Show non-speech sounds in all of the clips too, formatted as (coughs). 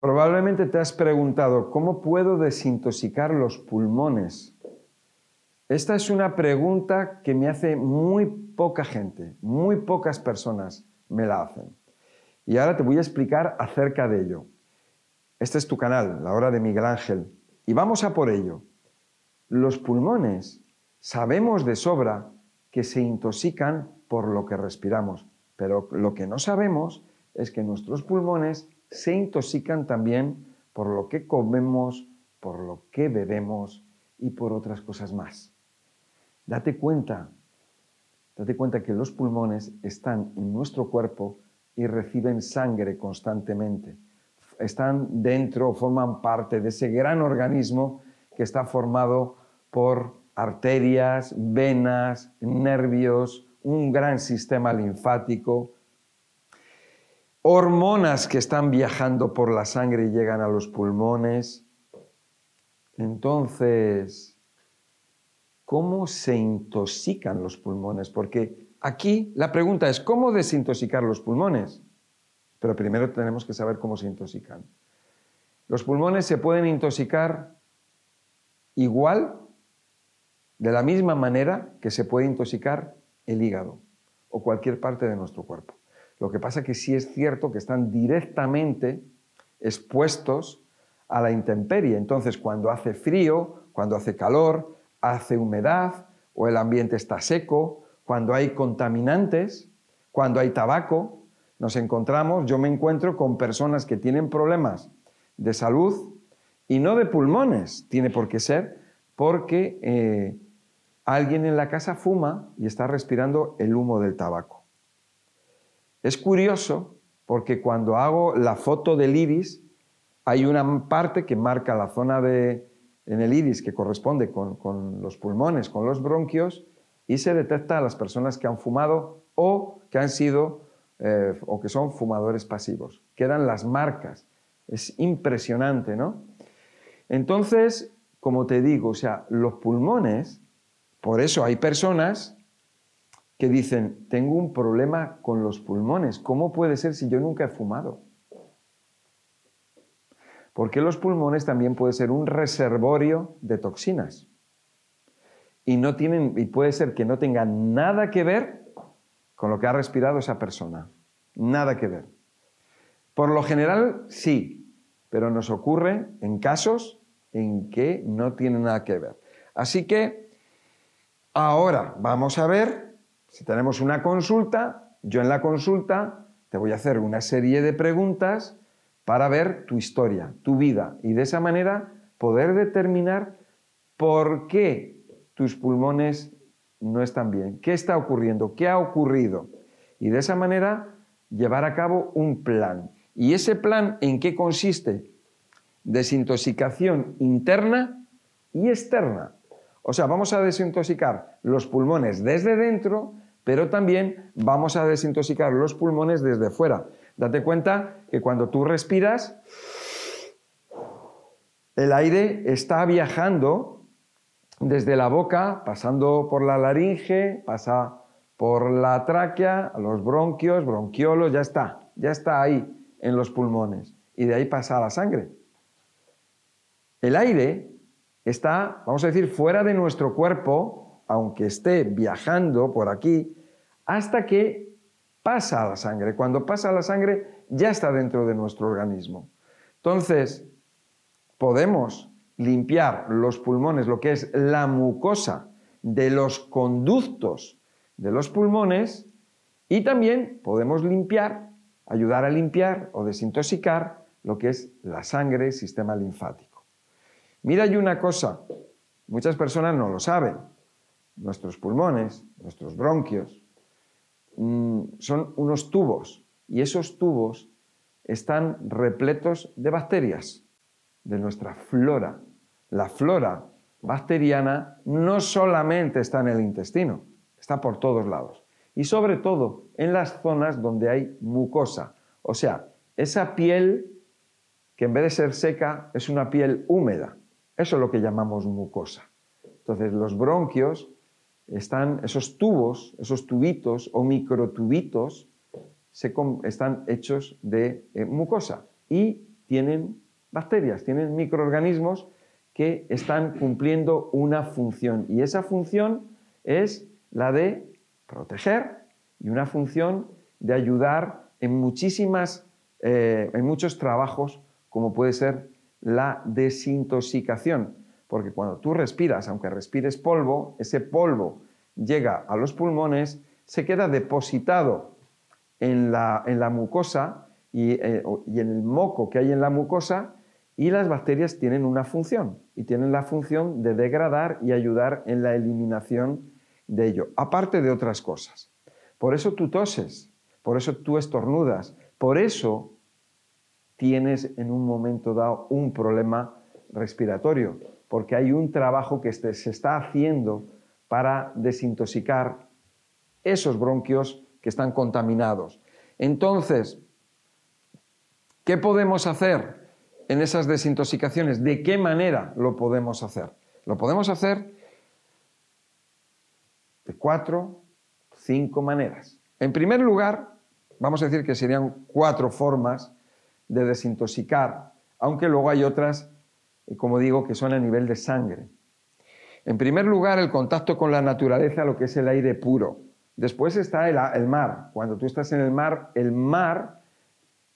Probablemente te has preguntado, ¿cómo puedo desintoxicar los pulmones? Esta es una pregunta que me hace muy poca gente, muy pocas personas me la hacen. Y ahora te voy a explicar acerca de ello. Este es tu canal, La Hora de Miguel Ángel. Y vamos a por ello. Los pulmones sabemos de sobra que se intoxican por lo que respiramos, pero lo que no sabemos es que nuestros pulmones se intoxican también por lo que comemos, por lo que bebemos y por otras cosas más. Date cuenta, date cuenta que los pulmones están en nuestro cuerpo y reciben sangre constantemente. Están dentro, forman parte de ese gran organismo que está formado por arterias, venas, nervios, un gran sistema linfático, hormonas que están viajando por la sangre y llegan a los pulmones. Entonces, ¿cómo se intoxican los pulmones? Porque aquí la pregunta es, ¿cómo desintoxicar los pulmones? Pero primero tenemos que saber cómo se intoxican. Los pulmones se pueden intoxicar igual, de la misma manera que se puede intoxicar el hígado o cualquier parte de nuestro cuerpo. Lo que pasa es que sí es cierto que están directamente expuestos a la intemperie. Entonces, cuando hace frío, cuando hace calor, hace humedad o el ambiente está seco, cuando hay contaminantes, cuando hay tabaco, nos encontramos, yo me encuentro con personas que tienen problemas de salud y no de pulmones, tiene por qué ser, porque eh, alguien en la casa fuma y está respirando el humo del tabaco. Es curioso porque cuando hago la foto del iris, hay una parte que marca la zona de, en el iris que corresponde con, los pulmones, con los bronquios, y se detecta a las personas que han fumado o que han sido eh, o que son fumadores pasivos. Quedan las marcas. Es impresionante, ¿no? Entonces, como te digo, o sea, los pulmones, por eso hay personas que dicen, tengo un problema con los pulmones, ¿cómo puede ser si yo nunca he fumado? Porque los pulmones también puede ser un reservorio de toxinas. Y, no tienen, y puede ser que no tenga nada que ver con lo que ha respirado esa persona. Nada que ver. Por lo general, sí, pero nos ocurre en casos en que no tiene nada que ver. Así que ahora vamos a ver si tenemos una consulta, yo en la consulta te voy a hacer una serie de preguntas para ver tu historia, tu vida, y de esa manera poder determinar por qué tus pulmones no están bien, qué está ocurriendo, qué ha ocurrido. Y de esa manera llevar a cabo un plan. ¿Y ese plan en qué consiste? Desintoxicación interna y externa. O sea, vamos a desintoxicar los pulmones desde dentro, pero también vamos a desintoxicar los pulmones desde fuera. Date cuenta que cuando tú respiras, el aire está viajando desde la boca, pasando por la laringe, pasa por la tráquea, los bronquios, bronquiolos, ya está, ya está ahí en los pulmones. Y de ahí pasa a la sangre. El aire está, vamos a decir, fuera de nuestro cuerpo, aunque esté viajando por aquí, hasta que pasa la sangre. Cuando pasa la sangre, ya está dentro de nuestro organismo. Entonces, podemos limpiar los pulmones, lo que es la mucosa de los conductos de los pulmones, y también podemos limpiar, ayudar a limpiar o desintoxicar lo que es la sangre, sistema linfático. Mira, hay una cosa, muchas personas no lo saben. Nuestros pulmones, nuestros bronquios, mm, son unos tubos y esos tubos están repletos de bacterias, de nuestra flora. La flora bacteriana no solamente está en el intestino, está por todos lados. Y sobre todo en las zonas donde hay mucosa, o sea, esa piel que en vez de ser seca es una piel húmeda. Eso es lo que llamamos mucosa. Entonces, los bronquios están, esos tubos, esos tubitos o microtubitos, están hechos de eh, mucosa y tienen bacterias, tienen microorganismos que están cumpliendo una función. Y esa función es la de proteger y una función de ayudar en muchísimas, eh, en muchos trabajos, como puede ser la desintoxicación. Porque cuando tú respiras, aunque respires polvo, ese polvo llega a los pulmones, se queda depositado en la, mucosa eh, y, en el moco que hay en la mucosa y las bacterias tienen una función y tienen la función de degradar y ayudar en la eliminación de ello, aparte de otras cosas. Por eso tú toses, por eso tú estornudas, por eso tienes en un momento dado un problema respiratorio, porque hay un trabajo que se está haciendo para desintoxicar esos bronquios que están contaminados. Entonces, ¿qué podemos hacer en esas desintoxicaciones? ¿De qué manera lo podemos hacer? Lo podemos hacer de cuatro, cinco maneras. En primer lugar, vamos a decir que serían cuatro formas de desintoxicar, aunque luego hay otras, eh, como digo, que son a nivel de sangre. En primer lugar, el contacto con la naturaleza, lo que es el aire puro. Después está el, mar. Cuando tú estás en el mar, el mar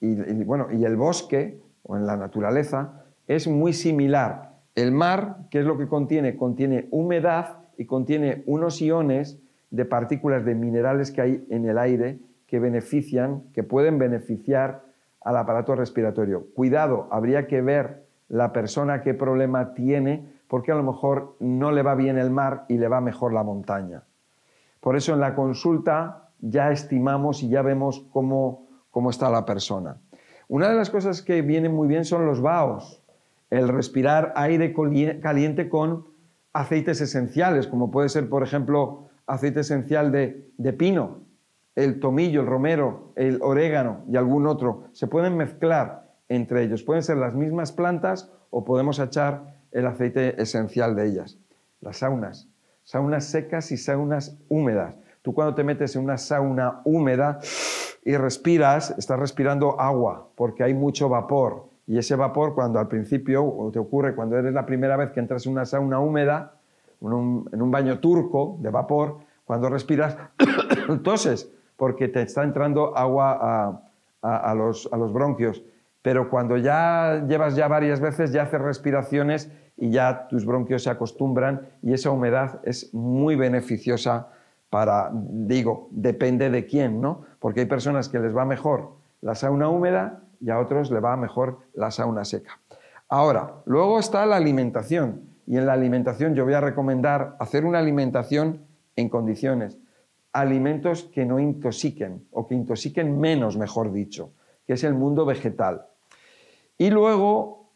y, bueno, y el bosque o en la naturaleza es muy similar. El mar, ¿qué es lo que contiene? Contiene humedad y contiene unos iones de partículas de minerales que hay en el aire que benefician, que pueden beneficiar al aparato respiratorio. Cuidado, habría que ver la persona qué problema tiene, porque a lo mejor no le va bien el mar y le va mejor la montaña. Por eso en la consulta ya estimamos y ya vemos cómo, cómo está la persona. Una de las cosas que vienen muy bien son los vaos, el respirar aire caliente con aceites esenciales, como puede ser, por ejemplo, aceite esencial de, de pino, el tomillo, el romero, el orégano y algún otro, se pueden mezclar entre ellos. Pueden ser las mismas plantas o podemos echar el aceite esencial de ellas. Las saunas, saunas secas y saunas húmedas. Tú cuando te metes en una sauna húmeda y respiras, estás respirando agua porque hay mucho vapor. Y ese vapor cuando al principio, te ocurre cuando eres la primera vez que entras en una sauna húmeda, en un, en un baño turco de vapor, cuando respiras, (coughs) toses porque te está entrando agua a, los, bronquios. Pero cuando ya llevas ya varias veces, ya haces respiraciones y ya tus bronquios se acostumbran y esa humedad es muy beneficiosa para, digo, depende de quién, ¿no? Porque hay personas que les va mejor la sauna húmeda y a otros les va mejor la sauna seca. Ahora, luego está la alimentación y en la alimentación yo voy a recomendar hacer una alimentación en condiciones alimentos que no intoxiquen o que intoxiquen menos, mejor dicho, que es el mundo vegetal. Y luego,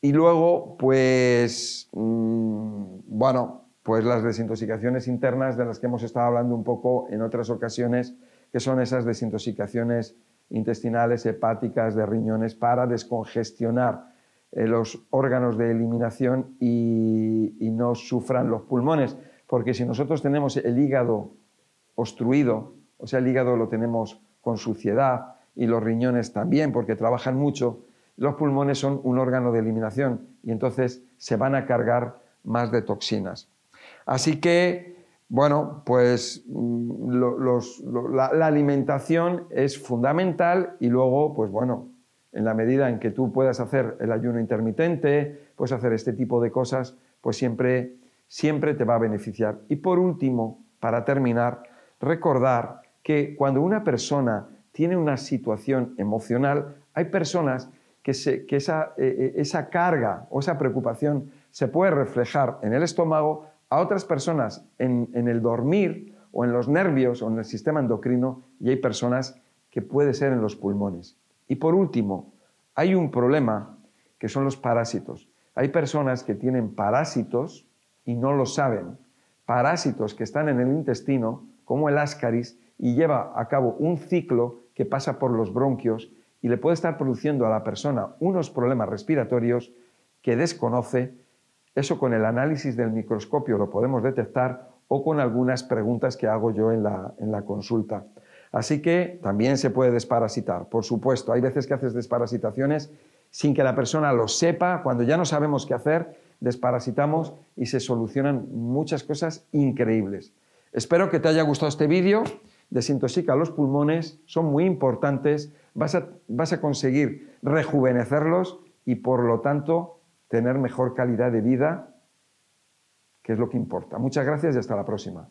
y luego pues, mm, bueno, pues las desintoxicaciones internas de las que hemos estado hablando un poco en otras ocasiones, que son esas desintoxicaciones intestinales, hepáticas, de riñones, para descongestionar eh, los órganos de eliminación y, y no sufran los pulmones. Porque si nosotros tenemos el hígado obstruido, o sea, el hígado lo tenemos con suciedad y los riñones también porque trabajan mucho, los pulmones son un órgano de eliminación y entonces se van a cargar más de toxinas. Así que, bueno, pues mm, la, la, alimentación es fundamental y luego, pues bueno, en la medida en que tú puedas hacer el ayuno intermitente, puedes hacer este tipo de cosas, pues siempre, siempre te va a beneficiar. Y por último, para terminar, recordar que cuando una persona tiene una situación emocional, hay personas que, eh, eh, esa, carga o esa preocupación se puede reflejar en el estómago, a otras personas en, en el dormir o en los nervios o en el sistema endocrino y hay personas que puede ser en los pulmones. Y por último, hay un problema que son los parásitos. Hay personas que tienen parásitos y no lo saben. Parásitos que están en el intestino como el ascaris y lleva a cabo un ciclo que pasa por los bronquios y le puede estar produciendo a la persona unos problemas respiratorios que desconoce. Eso con el análisis del microscopio lo podemos detectar o con algunas preguntas que hago yo en la, en la consulta. Así que también se puede desparasitar, por supuesto. Hay veces que haces desparasitaciones sin que la persona lo sepa, cuando ya no sabemos qué hacer, desparasitamos y se solucionan muchas cosas increíbles. Espero que te haya gustado este vídeo. Desintoxica los pulmones, son muy importantes, vas a, vas a conseguir rejuvenecerlos y por lo tanto tener mejor calidad de vida, que es lo que importa. Muchas gracias y hasta la próxima.